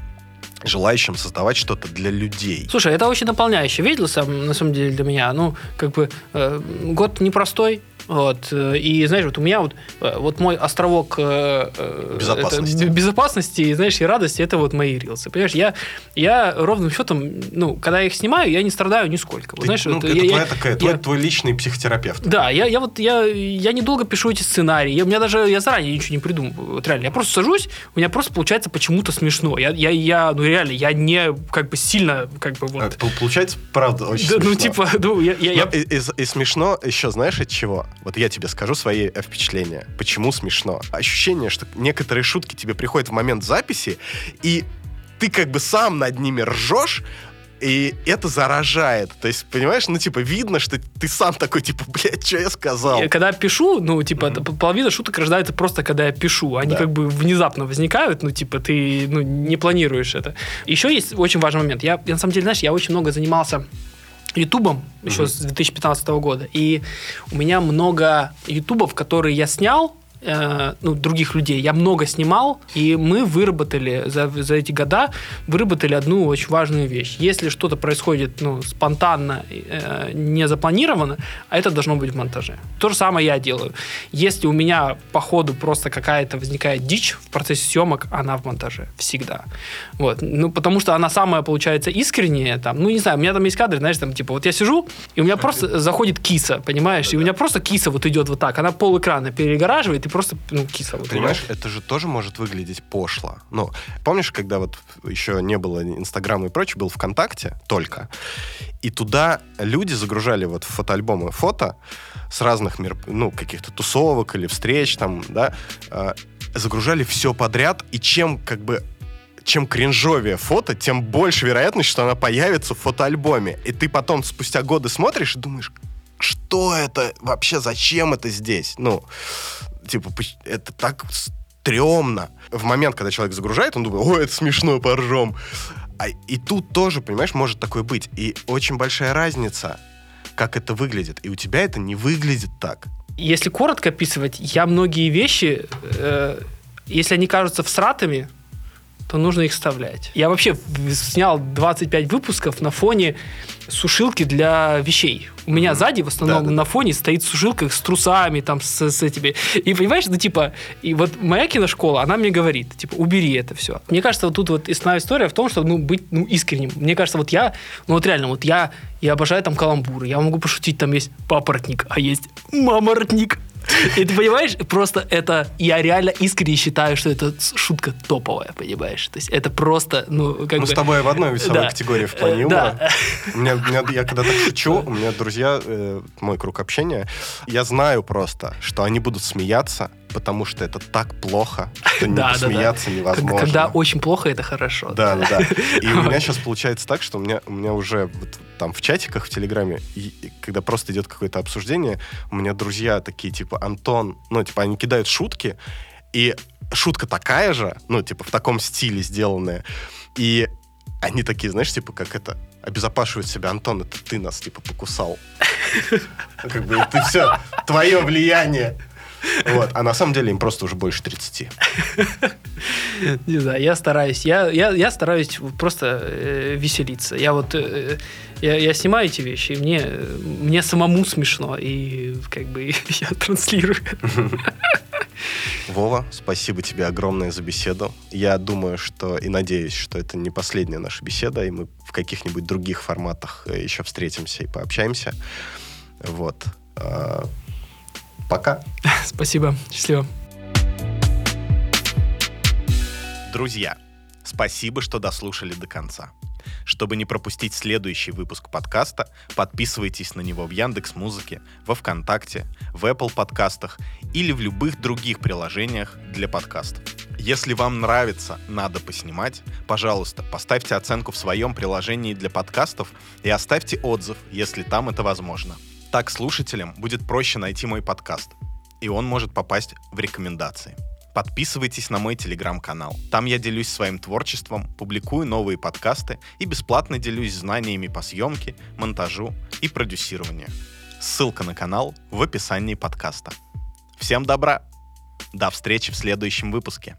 желающим создавать что-то для людей. Слушай, это очень наполняющий вещь, на самом, на самом деле, для меня. Ну, как бы, э, год непростой, вот, э, и, знаешь, вот у меня вот, э, вот мой островок э, Безопасности. это, безопасности, и, знаешь, и радости, это вот мои рилсы. Понимаешь, я, я ровным счетом, ну, когда я их снимаю, я не страдаю нисколько. Вот, Ты- знаешь, ну, вот это я- твоя я- такая, я- твой, твой личный психотерапевт. Да, я, я вот я, я недолго пишу эти сценарии. Я, у меня даже я заранее ничего не придумываю. Вот реально, я просто сажусь, у меня просто получается почему-то смешно. Я, я, я ну реально, я не как бы сильно как бы вот. Пол- Получается, правда, очень Да, ну смешно. типа, [laughs] ну я, я, я- и, и- и смешно еще, знаешь, от чего? Вот я тебе скажу свои э, впечатления. Почему смешно? Ощущение, что некоторые шутки тебе приходят в момент записи, и ты как бы сам над ними ржешь, и это заражает. То есть, понимаешь, ну, типа, видно, что ты сам такой, типа, блядь, что я сказал? я когда пишу, ну, типа, т- половина шуток рождается просто, когда я пишу. Они Да. как бы внезапно возникают, ну, типа, ты ну, не планируешь это. Еще есть очень важный момент. Я, я, на самом деле, знаешь, я очень много занимался Ютубом еще Мгм. с 2015 года. И у меня много ютубов, которые я снял, э, ну, других людей, я много снимал, и мы выработали за, за эти года, выработали одну очень важную вещь. Если что-то происходит ну, спонтанно, э, не запланировано, а это должно быть в монтаже. То же самое я делаю. Если у меня по ходу просто какая-то возникает дичь в процессе съемок, она в монтаже. Всегда. Вот. Ну, потому что она самая, получается, искренняя. Там, ну, не знаю, у меня там есть кадры, знаешь, там, типа, вот я сижу, и у меня просто заходит киса, понимаешь? И у меня просто киса вот идет вот так. Она пол экрана перегораживает, и просто, ну, киса вот Понимаешь, идет. это же тоже может выглядеть пошло. Ну, помнишь, когда вот еще не было Инстаграма и прочее, был ВКонтакте только, и туда люди загружали вот в фотоальбомы фото с разных мер, ну, каких-то тусовок или встреч там, да, э, загружали все подряд, и чем как бы чем кринжовее фото, тем больше вероятность, что она появится в фотоальбоме. И ты потом спустя годы смотришь и думаешь, что это вообще, зачем это здесь? Ну, типа, это так стрёмно. В момент, когда человек загружает, он думает, ой, это смешно, поржем. А, и тут тоже, понимаешь, может такое быть. И очень большая разница, как это выглядит. И у тебя это не выглядит так. Если коротко описывать, я многие вещи, э, если они кажутся всратыми, то нужно их вставлять. Я вообще снял 25 выпусков на фоне сушилки для вещей. У меня сзади в основном Да-да-да. на фоне стоит сушилка с трусами, там, с, с этими. И понимаешь, ну типа, и вот моя киношкола, она мне говорит, типа, убери это все. Мне кажется, вот тут вот основная история в том, чтобы ну, быть ну, искренним. Мне кажется, вот я, ну вот реально, вот я, я обожаю там каламбуры, я могу пошутить, там есть папоротник, а есть маморотник. И ты понимаешь, просто это... Я реально искренне считаю, что это шутка топовая, понимаешь? То есть это просто, ну, как Мы бы... с тобой в одной [laughs] весовой Да. категории в плане Э, юмора. да. У меня, у меня- я когда так шучу, у меня друзья, э, мой круг общения, я знаю просто, что они будут смеяться, потому что это так плохо, что не Да, [laughs] да, да. посмеяться невозможно. Когда очень плохо, это хорошо. Да, да, да. И у меня сейчас получается так, что у меня, у меня уже вот там в чатиках в Телеграме, и- и когда просто идет какое-то обсуждение, у меня друзья такие, типа, Антон, ну, типа, они кидают шутки, и шутка такая же, ну, типа, в таком стиле сделанная, и они такие, знаешь, типа, как это, обезопашивают себя, Антон, это ты нас, типа, покусал. [laughs] Как бы, ты все, твое влияние. Вот. А на самом деле им просто уже больше 30. Не знаю, я стараюсь. Я, я, я стараюсь просто э, веселиться. Я вот э, я, я снимаю эти вещи, и мне, мне самому смешно, и как бы [laughs] я транслирую. Вова, спасибо тебе огромное за беседу. Я думаю, что и надеюсь, что это не последняя наша беседа, и мы в каких-нибудь других форматах э, еще встретимся и пообщаемся. Вот. Пока. [laughs] Спасибо, счастливо. Друзья, спасибо, что дослушали до конца. Чтобы не пропустить следующий выпуск подкаста, подписывайтесь на него в Яндекс Музыке, во Вконтакте, в Apple подкастах или в любых других приложениях для подкастов. Если вам нравится «Надо поснимать», пожалуйста, поставьте оценку в своем приложении для подкастов и оставьте отзыв, если там это возможно. Так слушателям будет проще найти мой подкаст, и он может попасть в рекомендации. Подписывайтесь на мой телеграм-канал. Там я делюсь своим творчеством, публикую новые подкасты и бесплатно делюсь знаниями по съемке, монтажу и продюсированию. Ссылка на канал в описании подкаста. Всем добра! До встречи в следующем выпуске.